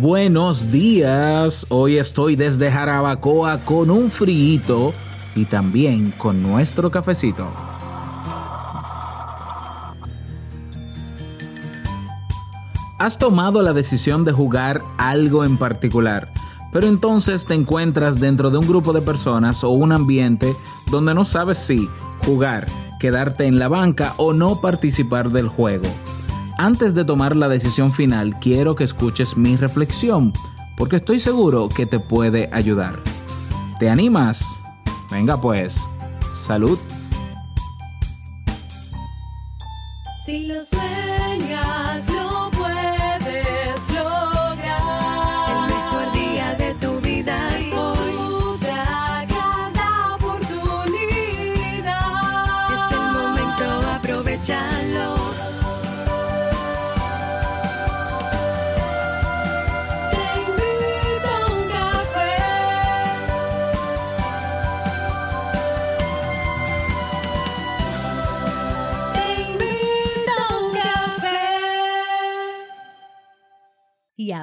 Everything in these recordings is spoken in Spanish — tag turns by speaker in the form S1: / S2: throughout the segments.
S1: buenos días. Hoy estoy desde Jarabacoa con un frío y también con nuestro cafecito. Has tomado la decisión de jugar algo en particular, pero entonces te encuentras dentro de un grupo de personas o un ambiente donde no sabes si jugar, quedarte en la banca o no participar del juego. Antes de tomar la decisión final, quiero que escuches mi reflexión, porque estoy seguro que te puede ayudar. ¿Te animas? Venga pues, salud.
S2: Lo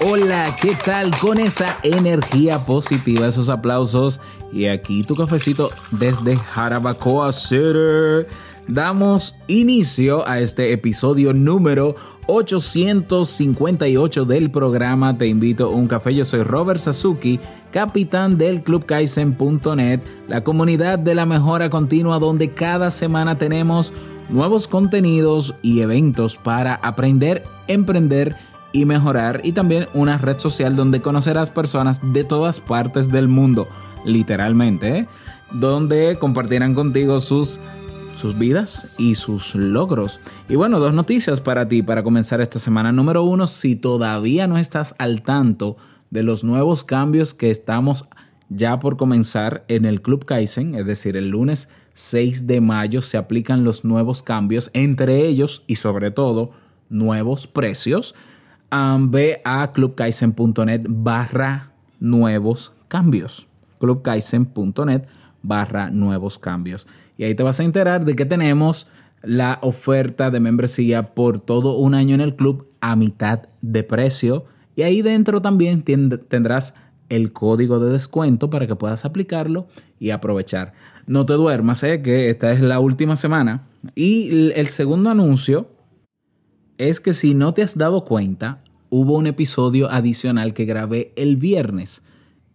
S1: Hola, ¿qué tal con esa energía positiva, esos aplausos? Y aquí tu cafecito desde Jarabacoa City. Damos inicio a este episodio número 858 del programa Te invito a un café. Yo soy Robert Sasuki, capitán del Club Kaizen.net, la comunidad de la mejora continua donde cada semana tenemos nuevos contenidos y eventos para aprender, emprender y mejorar y también una red social donde conocerás personas de todas partes del mundo, literalmente, ¿eh? donde compartirán contigo sus sus vidas y sus logros. Y bueno, dos noticias para ti para comenzar esta semana. Número uno, si todavía no estás al tanto de los nuevos cambios que estamos ya por comenzar en el Club Kaizen, es decir, el lunes 6 de mayo se aplican los nuevos cambios, entre ellos y sobre todo nuevos precios. Ve a clubkaizen.net barra nuevos cambios. clubkaizen.net barra nuevos cambios. Y ahí te vas a enterar de que tenemos la oferta de membresía por todo un año en el club a mitad de precio. Y ahí dentro también tendrás el código de descuento para que puedas aplicarlo y aprovechar. No te duermas, ¿eh? que esta es la última semana. Y el segundo anuncio es que si no te has dado cuenta, hubo un episodio adicional que grabé el viernes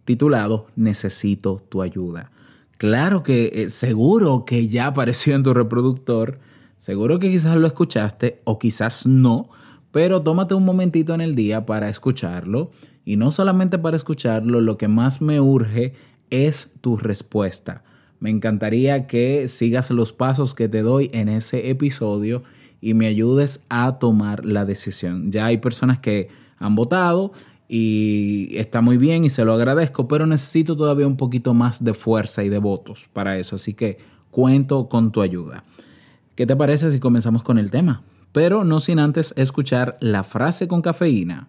S1: titulado Necesito tu ayuda. Claro que eh, seguro que ya apareció en tu reproductor, seguro que quizás lo escuchaste o quizás no, pero tómate un momentito en el día para escucharlo y no solamente para escucharlo, lo que más me urge es tu respuesta. Me encantaría que sigas los pasos que te doy en ese episodio y me ayudes a tomar la decisión. Ya hay personas que han votado y está muy bien y se lo agradezco, pero necesito todavía un poquito más de fuerza y de votos para eso, así que cuento con tu ayuda. ¿Qué te parece si comenzamos con el tema? Pero no sin antes escuchar la frase con cafeína.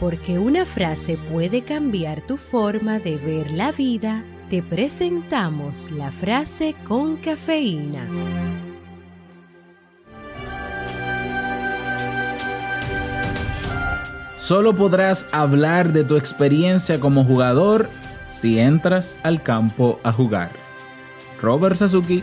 S3: Porque una frase puede cambiar tu forma de ver la vida, te presentamos la frase con cafeína.
S1: Solo podrás hablar de tu experiencia como jugador si entras al campo a jugar. Robert Sasuki.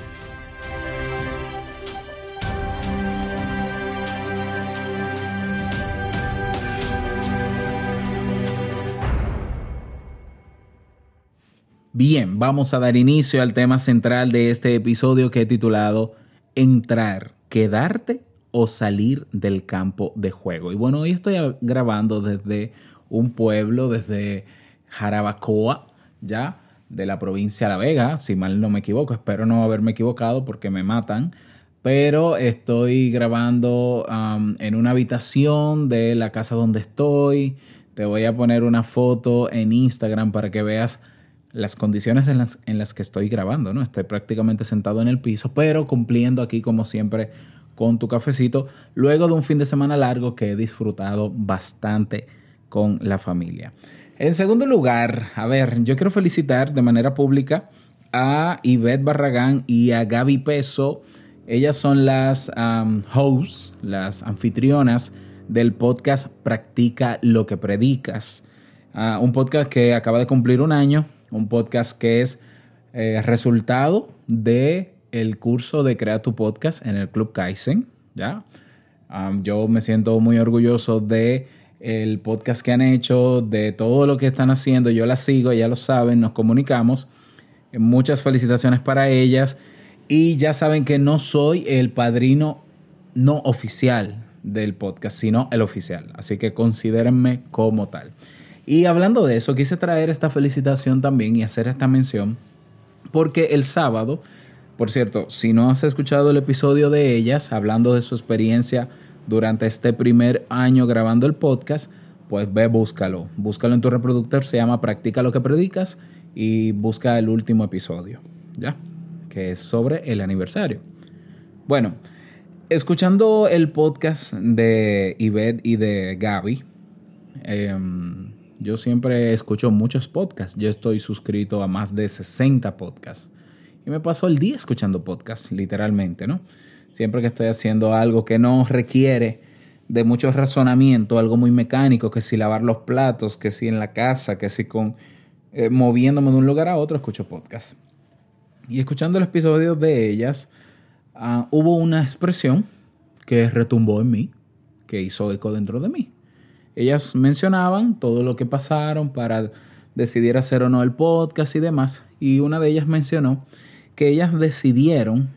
S1: Bien, vamos a dar inicio al tema central de este episodio que he titulado Entrar, quedarte o salir del campo de juego. Y bueno, hoy estoy grabando desde un pueblo, desde Jarabacoa, ya de la provincia de La Vega, si mal no me equivoco, espero no haberme equivocado porque me matan, pero estoy grabando um, en una habitación de la casa donde estoy, Te voy a poner una foto en Instagram para que veas las condiciones en las, en las que estoy grabando, ¿no? Estoy prácticamente sentado en el piso, pero cumpliendo aquí como siempre con tu cafecito, luego de un fin de semana largo que he disfrutado bastante con la familia. En segundo lugar, a ver, yo quiero felicitar de manera pública a Ivette Barragán y a Gaby Peso. Ellas son las um, hosts, las anfitrionas del podcast Practica lo que predicas. Uh, un podcast que acaba de cumplir un año, un podcast que es eh, resultado de el curso de Crea tu Podcast en el Club Kaizen, ¿ya? Yo me siento muy orgulloso de el podcast que han hecho, de todo lo que están haciendo. Yo las sigo, ya lo saben, nos comunicamos. Muchas felicitaciones para ellas. Y ya saben que no soy el padrino no oficial del podcast, sino el oficial. Así que considérenme como tal. Y hablando de eso, quise traer esta felicitación también y hacer esta mención, porque el sábado, por cierto, si no has escuchado el episodio de ellas, hablando de su experiencia durante este primer año grabando el podcast, pues ve, búscalo. Búscalo en tu reproductor, se llama Practica lo que predicas y busca el último episodio, ¿ya? Que es sobre el aniversario. Bueno, escuchando el podcast de Ivette y de Gaby, eh, yo siempre escucho muchos podcasts. Yo estoy suscrito a más de 60 podcasts. Y me paso el día escuchando podcasts, literalmente, ¿no? Siempre que estoy haciendo algo que no requiere de mucho razonamiento, algo muy mecánico, que si lavar los platos, que si en la casa, que si con eh, moviéndome de un lugar a otro, escucho podcast. Y escuchando el episodio de ellas, uh, hubo una expresión que retumbó en mí, que hizo eco dentro de mí. Ellas mencionaban todo lo que pasaron para decidir hacer o no el podcast y demás. Y una de ellas mencionó que ellas decidieron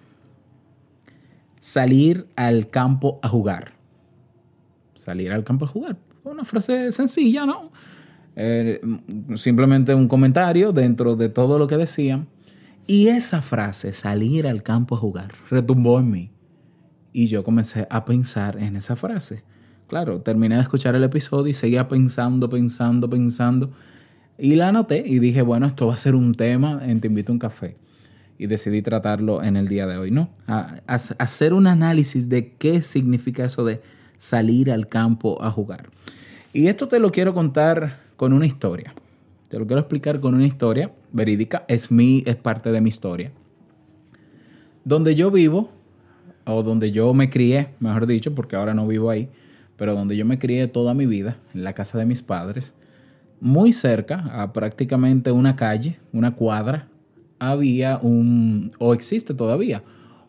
S1: salir al campo a jugar. Salir al campo a jugar. Una frase sencilla, ¿no? Eh, simplemente un comentario dentro de todo lo que decían. Y esa frase, salir al campo a jugar, retumbó en mí. Y yo comencé a pensar en esa frase. Claro, terminé de escuchar el episodio y seguía pensando, pensando, pensando. Y la anoté y dije, bueno, esto va a ser un tema en Te invito a un café. Y decidí tratarlo en el día de hoy, ¿no? Hacer un análisis de qué significa eso de salir al campo a jugar. Y esto te lo quiero contar con una historia. Te lo quiero explicar con una historia verídica. Es, mi, es parte de mi historia. Donde yo vivo, o donde yo me crié, mejor dicho, porque ahora no vivo ahí, pero donde yo me crié toda mi vida, en la casa de mis padres, muy cerca, a prácticamente una calle, una cuadra, había un, o existe todavía,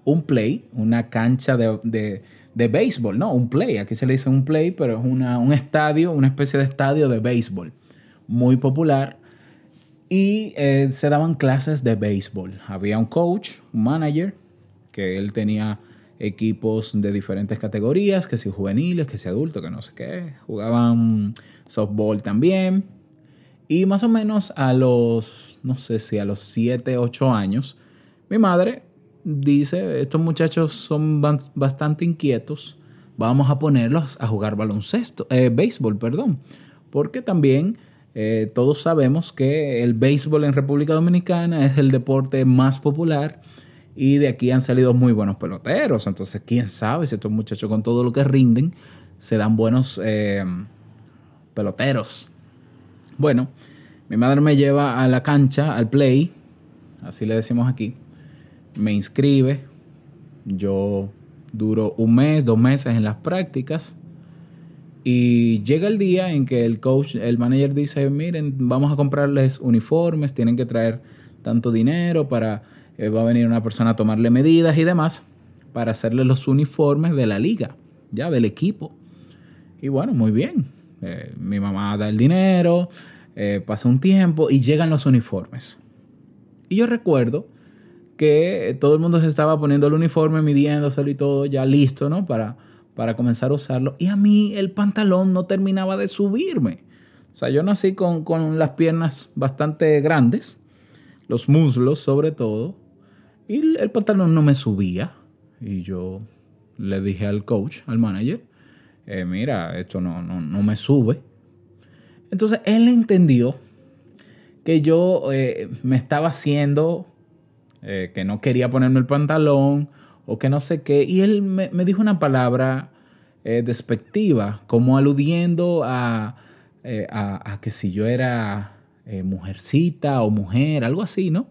S1: un play, una cancha de, de, de béisbol, no, un play, aquí se le dice un play, pero es una, un estadio, una especie de estadio de béisbol, muy popular, y eh, se daban clases de béisbol. Había un coach, un manager, que él tenía equipos de diferentes categorías, que si juveniles, que si adultos, que no sé qué. Jugaban softball también. Y más o menos a los, no sé si a los 7, 8 años, mi madre dice, estos muchachos son bastante inquietos, vamos a ponerlos a jugar baloncesto, eh, béisbol, perdón. Porque también eh, todos sabemos que el béisbol en República Dominicana es el deporte más popular y de aquí han salido muy buenos peloteros. Entonces, quién sabe si estos muchachos con todo lo que rinden se dan buenos eh, peloteros. Bueno, mi madre me lleva a la cancha, al play, así le decimos aquí. Me inscribe. Yo duro un mes, dos meses en las prácticas. Y llega el día en que el coach, el manager dice, miren, vamos a comprarles uniformes, tienen que traer tanto dinero para eh, va a venir una persona a tomarle medidas y demás para hacerle los uniformes de la liga, ya del equipo. Y bueno, muy bien. Eh, mi mamá da el dinero, eh, pasa un tiempo y llegan los uniformes. Y yo recuerdo que todo el mundo se estaba poniendo el uniforme, midiéndoselo y todo ya listo, ¿no? Para, para comenzar a usarlo. Y a mí el pantalón no terminaba de subirme. O sea, yo nací con, con las piernas bastante grandes, los muslos sobre todo, y el pantalón no me subía. Y yo le dije al coach, al manager, eh, mira, esto no, no, no me sube. Entonces él entendió que yo eh, me estaba haciendo, eh, que no quería ponerme el pantalón o que no sé qué. Y él me, me dijo una palabra despectiva, como aludiendo a, a, a que si yo era mujercita o mujer, algo así, ¿no?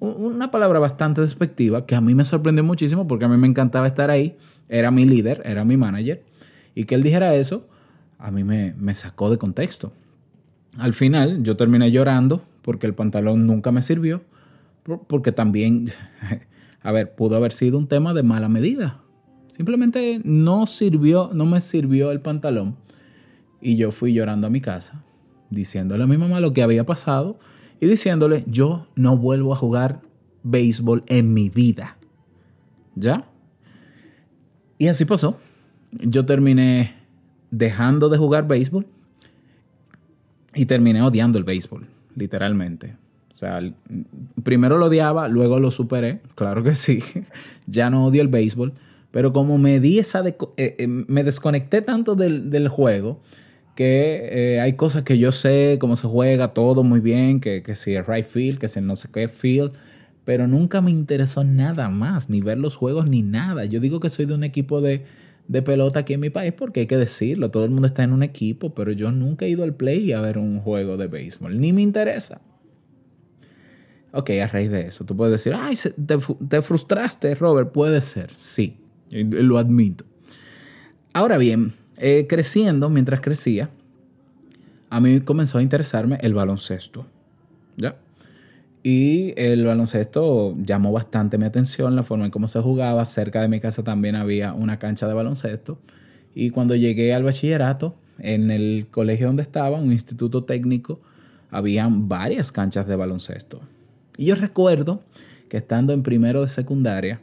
S1: Una palabra bastante despectiva que a mí me sorprendió muchísimo porque a mí me encantaba estar ahí. Era mi líder, era mi manager. Y que él dijera eso, a mí me, me sacó de contexto. Al final yo terminé llorando porque el pantalón nunca me sirvió, por- porque también, a ver, pudo haber sido un tema de mala medida. Simplemente no sirvió, no me sirvió el pantalón y yo fui llorando a mi casa, diciéndole a mi mamá lo que había pasado y diciéndole, yo no vuelvo a jugar béisbol en mi vida. ¿Ya? Y así pasó. Yo terminé dejando de jugar béisbol y terminé odiando el béisbol, literalmente. O sea, primero lo odiaba, luego lo superé, claro que sí. ya no odio el béisbol, pero como me di esa eh, eh, me desconecté tanto del, del juego que eh, hay cosas que yo sé cómo se juega todo muy bien, que, que si es right field, que si no sé qué field, pero nunca me interesó nada más, ni ver los juegos ni nada. Yo digo que soy de un equipo de, de pelota aquí en mi país porque hay que decirlo, todo el mundo está en un equipo, pero yo nunca he ido al play a ver un juego de béisbol, ni me interesa. Ok, a raíz de eso, tú puedes decir, ay, te, frustraste, Robert. Puede ser, sí, lo admito. Ahora bien, eh, creciendo, mientras crecía, a mí comenzó a interesarme el baloncesto. ¿Ya? Y el baloncesto llamó bastante mi atención, la forma en cómo se jugaba. Cerca de mi casa también había una cancha de baloncesto. Y cuando llegué al bachillerato, en el colegio donde estaba, un instituto técnico, habían varias canchas de baloncesto. Y yo recuerdo que estando en primero de secundaria,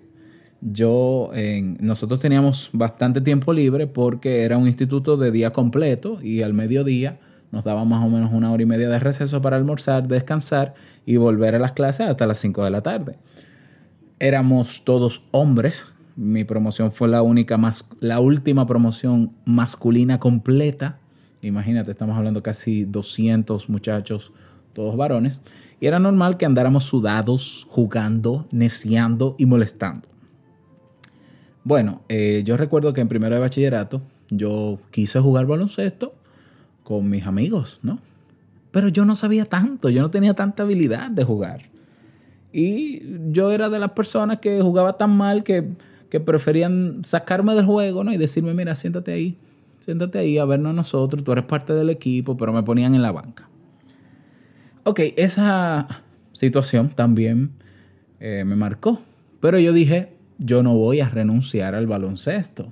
S1: yo, en- nosotros teníamos bastante tiempo libre porque era un instituto de día completo y al mediodía nos daban más o menos una hora y media de receso para almorzar, descansar y volver a las clases hasta las 5 de la tarde. Éramos todos hombres. Mi promoción fue la única la última promoción masculina completa. Imagínate, estamos hablando casi 200 muchachos, todos varones. Y era normal que andáramos sudados, jugando, neciando y molestando. Bueno, eh, yo recuerdo que en primero de bachillerato yo quise jugar baloncesto con mis amigos, ¿no? Pero yo no sabía tanto, yo no tenía tanta habilidad de jugar. Y yo era de las personas que jugaba tan mal que, que preferían sacarme del juego, ¿no? Y decirme, mira, siéntate ahí, siéntate ahí a vernos nosotros, tú eres parte del equipo, pero me ponían en la banca. Ok, esa situación también eh, me marcó. Pero yo dije, yo no voy a renunciar al baloncesto.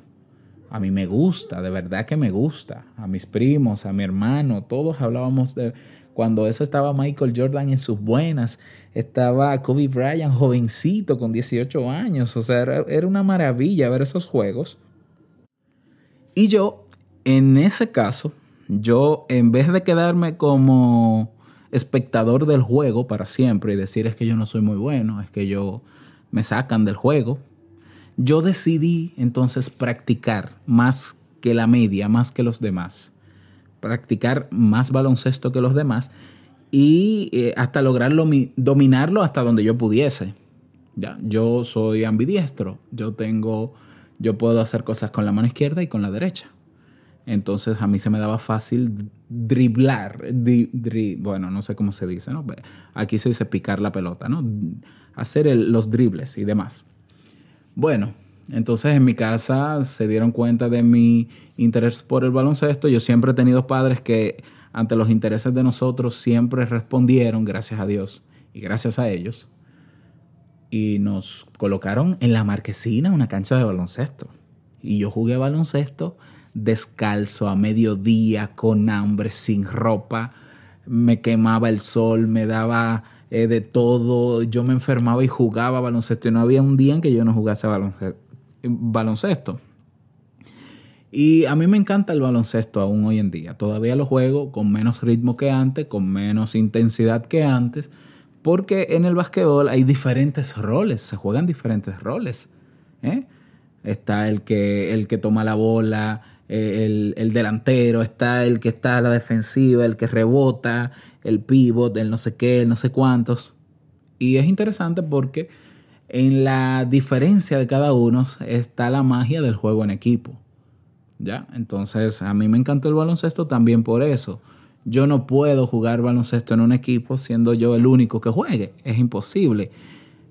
S1: A mí me gusta, de verdad que me gusta. A mis primos, a mi hermano, todos hablábamos de cuando eso estaba Michael Jordan en sus buenas, estaba Kobe Bryant jovencito con 18 años, o sea, era, era una maravilla ver esos juegos. Y yo, en ese caso, yo en vez de quedarme como espectador del juego para siempre y decir es que yo no soy muy bueno, es que yo me sacan del juego, yo decidí entonces practicar más que la media, más que los demás. Practicar más baloncesto que los demás y eh, hasta lograrlo, mi- dominarlo hasta donde yo pudiese. Ya, yo soy ambidiestro, yo tengo, yo puedo hacer cosas con la mano izquierda y con la derecha. Entonces a mí se me daba fácil driblar, dri- bueno, no sé cómo se dice, ¿no? Aquí se dice picar la pelota, ¿no? Hacer los dribles y demás. Bueno, entonces en mi casa se dieron cuenta de mi interés por el baloncesto. Yo siempre he tenido padres que ante los intereses de nosotros siempre respondieron, gracias a Dios y gracias a ellos. Y nos colocaron en la marquesina una cancha de baloncesto. Y yo jugué baloncesto descalzo a mediodía, con hambre, sin ropa. Me quemaba el sol, me daba eh, de todo. Yo me enfermaba y jugaba baloncesto. Y no había un día en que yo no jugase balonce- baloncesto. Y a mí me encanta el baloncesto aún hoy en día. Todavía lo juego con menos ritmo que antes, con menos intensidad que antes, porque en el básquetbol hay diferentes roles, se juegan diferentes roles. ¿eh? Está el que, el que toma la bola, eh, el, el delantero, está el que está a la defensiva, el que rebota, el pivot, el no sé qué, el no sé cuántos. Y es interesante porque en la diferencia de cada uno está la magia del juego en equipo. ¿Ya? Entonces, a mí me encantó el baloncesto también por eso. Yo no puedo jugar baloncesto en un equipo siendo yo el único que juegue. Es imposible.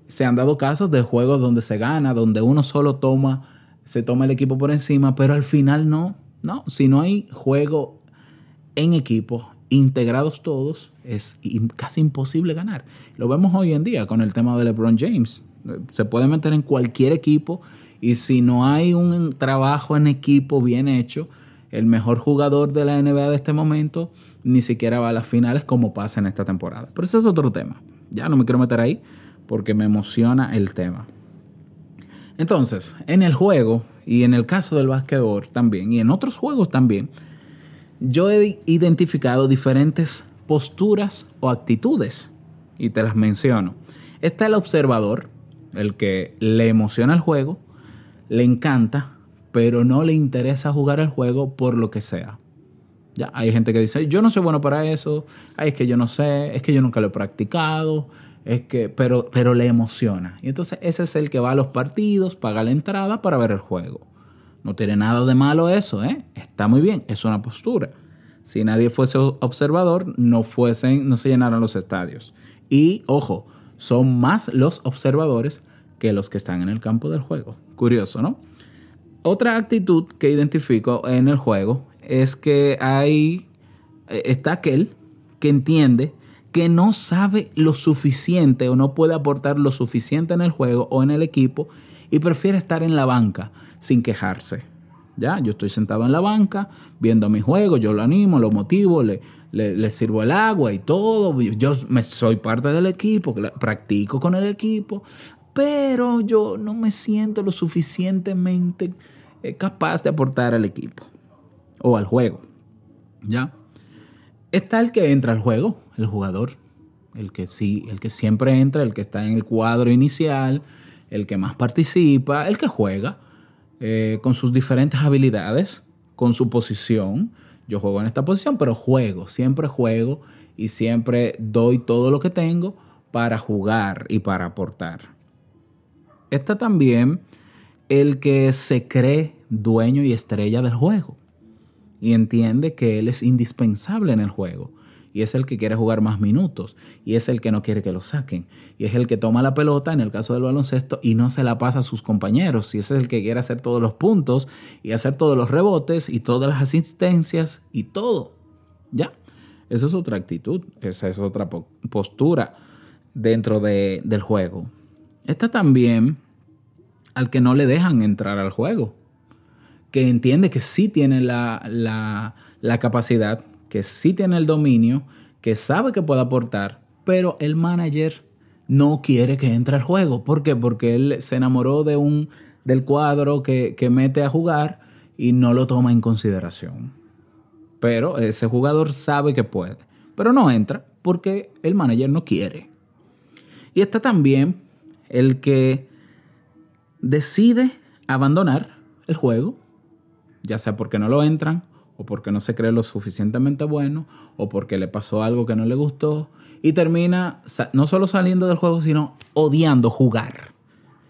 S1: Se han dado casos de juegos donde se gana, donde uno solo toma, se toma el equipo por encima, pero al final no. No, si no hay juego en equipo, integrados todos, es casi imposible ganar. Lo vemos hoy en día con el tema de LeBron James. Se puede meter en cualquier equipo y si no hay un trabajo en equipo bien hecho, el mejor jugador de la NBA de este momento ni siquiera va a las finales como pasa en esta temporada. Pero ese es otro tema. Ya no me quiero meter ahí porque me emociona el tema. Entonces, en el juego y en el caso del básquetbol también y en otros juegos también, yo he identificado diferentes posturas o actitudes y te las menciono. Está el observador, el que le emociona el juego, le encanta, pero no le interesa jugar el juego por lo que sea. Ya, hay gente que dice, yo no soy bueno para eso, es que yo no sé, es que yo nunca lo he practicado, es que, pero, pero le emociona. Y entonces ese es el que va a los partidos, paga la entrada para ver el juego. No tiene nada de malo eso, ¿eh? Está muy bien, es una postura. Si nadie fuese observador, no, fuesen, no se llenaran los estadios. Y, ojo, son más los observadores que los que están en el campo del juego. Curioso, ¿no? Otra actitud que identifico en el juego es que hay eh, está aquel que entiende que no sabe lo suficiente o no puede aportar lo suficiente en el juego o en el equipo y prefiere estar en la banca sin quejarse. Ya, yo estoy sentado en la banca viendo mi juego, yo lo animo, lo motivo, le, le, le sirvo el agua y todo. Yo me, soy parte del equipo, practico con el equipo, pero yo no me siento lo suficientemente eh, capaz de aportar al equipo o al juego. ¿Ya? Está el que entra al juego, el jugador, el que sí, el que siempre entra, el que está en el cuadro inicial, el que más participa, el que juega eh, con sus diferentes habilidades, con su posición. Yo juego en esta posición, pero juego, siempre juego y siempre doy todo lo que tengo para jugar y para aportar. Está también el que se cree dueño y estrella del juego y entiende que él es indispensable en el juego. Y es el que quiere jugar más minutos. Y es el que no quiere que lo saquen. Y es el que toma la pelota, en el caso del baloncesto, y no se la pasa a sus compañeros. Y es el que quiere hacer todos los puntos y hacer todos los rebotes y todas las asistencias y todo. ¿Ya? Esa es otra actitud. Esa es otra po- postura dentro de- del juego. Está también al que no le dejan entrar al juego que entiende que sí tiene la, la- la capacidad, que sí tiene el dominio, que sabe que puede aportar, pero el manager no quiere que entre al juego. ¿Por qué? Porque él se enamoró de un, del cuadro que, que mete a jugar y no lo toma en consideración. Pero ese jugador sabe que puede, pero no entra porque el manager no quiere. Y está también el que decide abandonar el juego ya sea porque no lo entran, o porque no se cree lo suficientemente bueno, o porque le pasó algo que no le gustó, y termina no solo saliendo del juego, sino odiando jugar.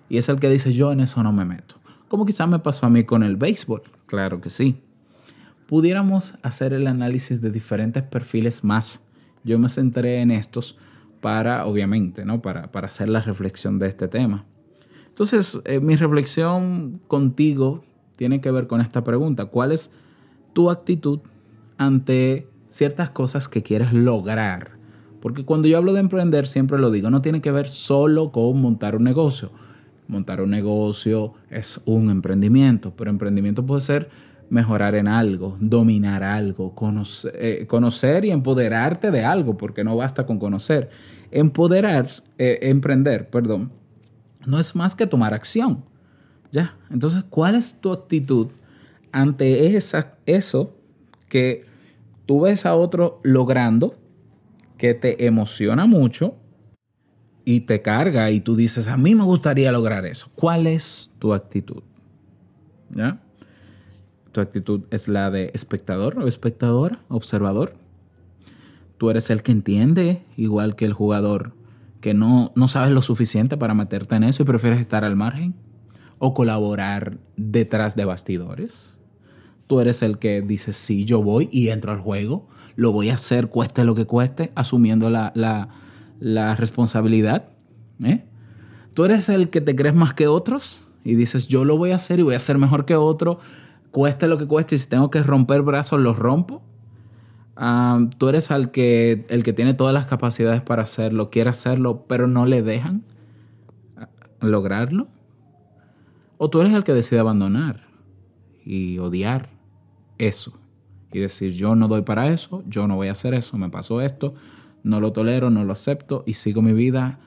S1: Y es el que dice, yo en eso no me meto. Como quizás me pasó a mí con el béisbol, claro que sí. Pudiéramos hacer el análisis de diferentes perfiles más. Yo me centré en estos para, obviamente, ¿no? Para, para hacer la reflexión de este tema. Entonces, eh, mi reflexión contigo tiene que ver con esta pregunta. ¿Cuál es tu actitud ante ciertas cosas que quieres lograr? Porque cuando yo hablo de emprender, siempre lo digo, no tiene que ver solo con montar un negocio. Montar un negocio es un emprendimiento, pero emprendimiento puede ser mejorar en algo, dominar algo, conocer, eh, conocer y empoderarte de algo, porque no basta con conocer. Empoderar, eh, emprender, perdón, no es más que tomar acción. Ya. Entonces, ¿cuál es tu actitud ante eso que tú ves a otro logrando, que te emociona mucho y te carga y tú dices, a mí me gustaría lograr eso? ¿Cuál es tu actitud? ¿Ya? Tu actitud es la de espectador o espectadora, observador. Tú eres el que entiende, igual que el jugador, que no, no sabes lo suficiente para meterte en eso y prefieres estar al margen o colaborar detrás de bastidores. Tú eres el que dice, sí, yo voy y entro al juego, lo voy a hacer, cueste lo que cueste, asumiendo la, la, la responsabilidad. ¿eh? Tú eres el que te crees más que otros y dices, yo lo voy a hacer y voy a ser mejor que otro, cueste lo que cueste, y si tengo que romper brazos, los rompo. Ah, tú eres que, el que tiene todas las capacidades para hacerlo, quiere hacerlo, pero no le dejan lograrlo. O tú eres el que decide abandonar y odiar eso. Y decir, yo no doy para eso, yo no voy a hacer eso, me pasó esto, no lo tolero, no lo acepto y sigo mi vida.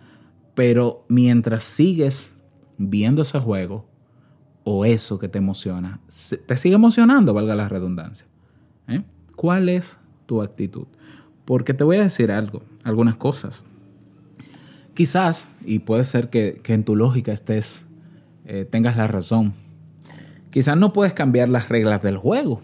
S1: Pero mientras sigues viendo ese juego o eso que te emociona, te sigue emocionando, valga la redundancia. ¿eh? ¿Cuál es tu actitud? Porque te voy a decir algo, algunas cosas. Quizás, y puede ser que, que en tu lógica estés eh, tengas la razón. Quizás no puedes cambiar las reglas del juego.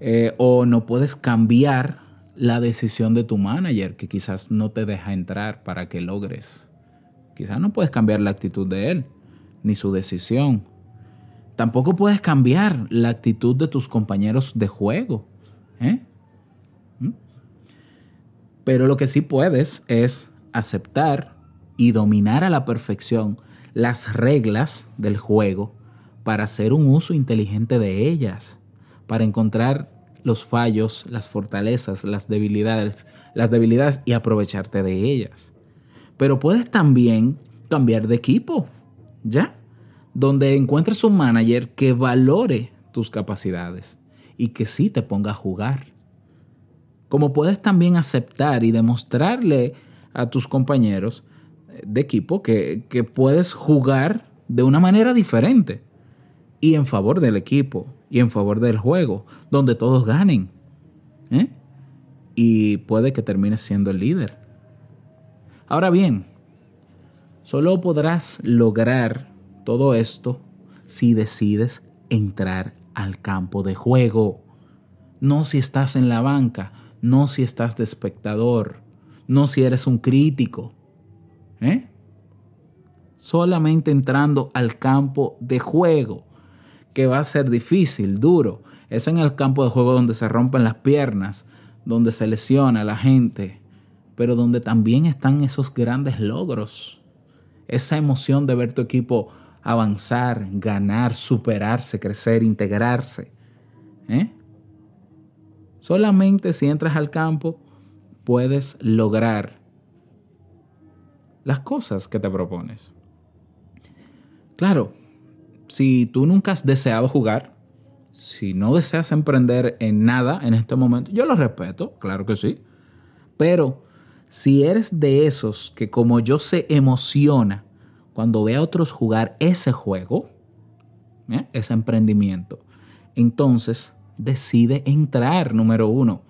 S1: Eh, o no puedes cambiar la decisión de tu manager, que quizás no te deja entrar para que logres. Quizás no puedes cambiar la actitud de él, ni su decisión. Tampoco puedes cambiar la actitud de tus compañeros de juego. ¿eh? Pero lo que sí puedes es aceptar y dominar a la perfección las reglas del juego para hacer un uso inteligente de ellas, para encontrar los fallos, las fortalezas, las debilidades, las debilidades y aprovecharte de ellas. Pero puedes también cambiar de equipo, ¿ya? Donde encuentres un manager que valore tus capacidades y que sí te ponga a jugar. Como puedes también aceptar y demostrarle a tus compañeros de equipo que, puedes jugar de una manera diferente y en favor del equipo y en favor del juego, donde todos ganen. ¿eh? Y puede que termines siendo el líder. Ahora bien, solo podrás lograr todo esto si decides entrar al campo de juego. No si estás en la banca, no si estás de espectador, no si eres un crítico, ¿Eh? Solamente entrando al campo de juego, que va a ser difícil, duro. Es en el campo de juego donde se rompen las piernas, donde se lesiona la gente, pero donde también están esos grandes logros. Esa emoción de ver tu equipo avanzar, ganar, superarse, crecer, integrarse. ¿Eh? Solamente si entras al campo puedes lograr las cosas que te propones. Claro, si tú nunca has deseado jugar, si no deseas emprender en nada en este momento, yo lo respeto, claro que sí. Pero si eres de esos que como yo se emociona cuando ve a otros jugar ese juego, ¿eh? ese emprendimiento, entonces decide entrar, número uno.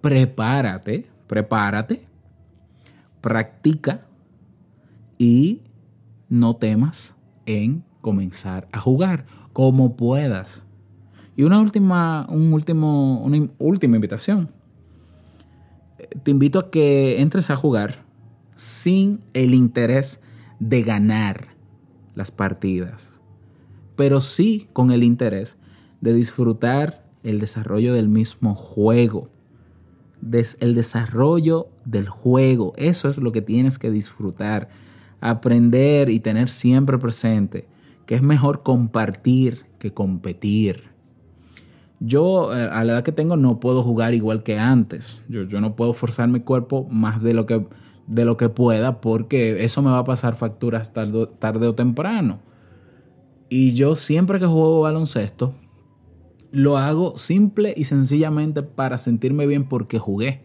S1: Prepárate, prepárate, practica y no temas en comenzar a jugar como puedas. Y una última, un último, una última invitación. Te invito a que entres a jugar sin el interés de ganar las partidas, pero sí con el interés de disfrutar el desarrollo del mismo juego. el desarrollo del juego, eso es lo que tienes que disfrutar aprender y tener siempre presente que es mejor compartir que competir. Yo eh, a la edad que tengo no puedo jugar igual que antes. Yo, yo, no puedo forzar mi cuerpo más de lo, que, de lo que pueda porque eso me va a pasar facturas tarde, tarde o temprano. Y yo siempre que juego baloncesto, lo hago simple y sencillamente para sentirme bien porque jugué.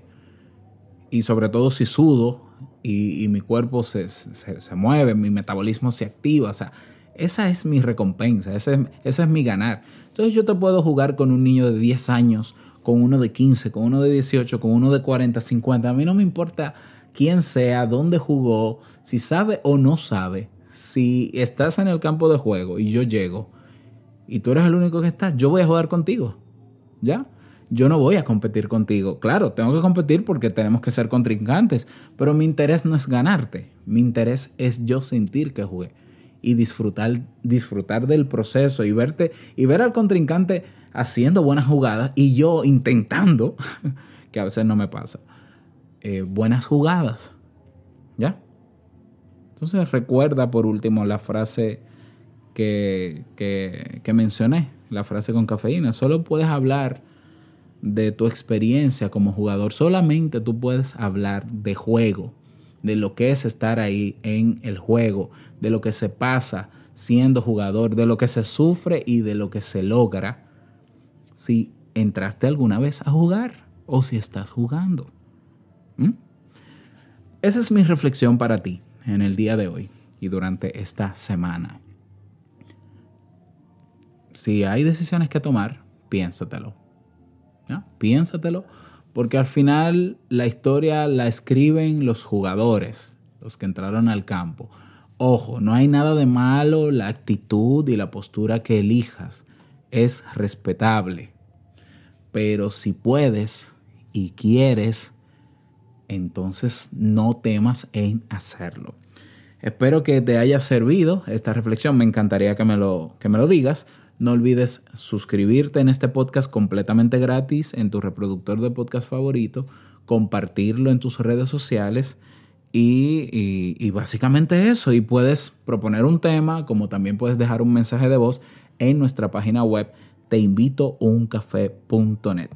S1: Y sobre todo si sudo y, mi cuerpo se, mueve, mi metabolismo se activa. O sea, esa es mi recompensa, ese, ese, es mi ganar. Entonces yo te puedo jugar con un niño de 10 años, con uno de 15, con uno de 18, con uno de 40, 50. A mí no me importa quién sea, dónde jugó, si sabe o no sabe. Si estás en el campo de juego y yo llego y tú eres el único que está, yo voy a jugar contigo. ¿Ya? Yo no voy a competir contigo. Claro, tengo que competir porque tenemos que ser contrincantes, pero mi interés no es ganarte. Mi interés es yo sentir que jugué y disfrutar, disfrutar del proceso y verte y ver al contrincante haciendo buenas jugadas y yo intentando, que a veces no me pasa, eh, buenas jugadas. ¿Ya? Entonces recuerda por último la frase que, que, que mencioné, la frase con cafeína. Solo puedes hablar de tu experiencia como jugador, solamente tú puedes hablar de juego, de lo que es estar ahí en el juego, de lo que se pasa siendo jugador, de lo que se sufre y de lo que se logra si entraste alguna vez a jugar o si estás jugando. ¿Mm? Esa es mi reflexión para ti en el día de hoy y durante esta semana. Si hay decisiones que tomar, piénsatelo. Piénsatelo, porque al final la historia la escriben los jugadores, los que entraron al campo. Ojo, no hay nada de malo la actitud y la postura que elijas. Es respetable. Pero si puedes y quieres, entonces no temas en hacerlo. Espero que te haya servido esta reflexión. Me encantaría que me lo, que me lo digas. No olvides suscribirte en este podcast completamente gratis en tu reproductor de podcast favorito, compartirlo en tus redes sociales y, básicamente eso. Y puedes proponer un tema, como también puedes dejar un mensaje de voz en nuestra página web teinvitouncafé.net.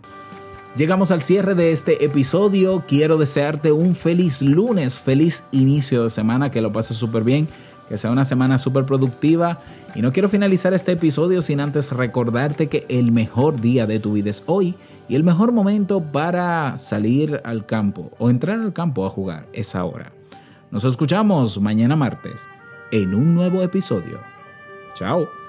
S1: Llegamos al cierre de este episodio. Quiero desearte un feliz lunes, feliz inicio de semana, que lo pases súper bien, que sea una semana súper productiva. Y no quiero finalizar este episodio sin antes recordarte que el mejor día de tu vida es hoy y el mejor momento para salir al campo o entrar al campo a jugar es ahora. Nos escuchamos mañana martes en un nuevo episodio. Chao.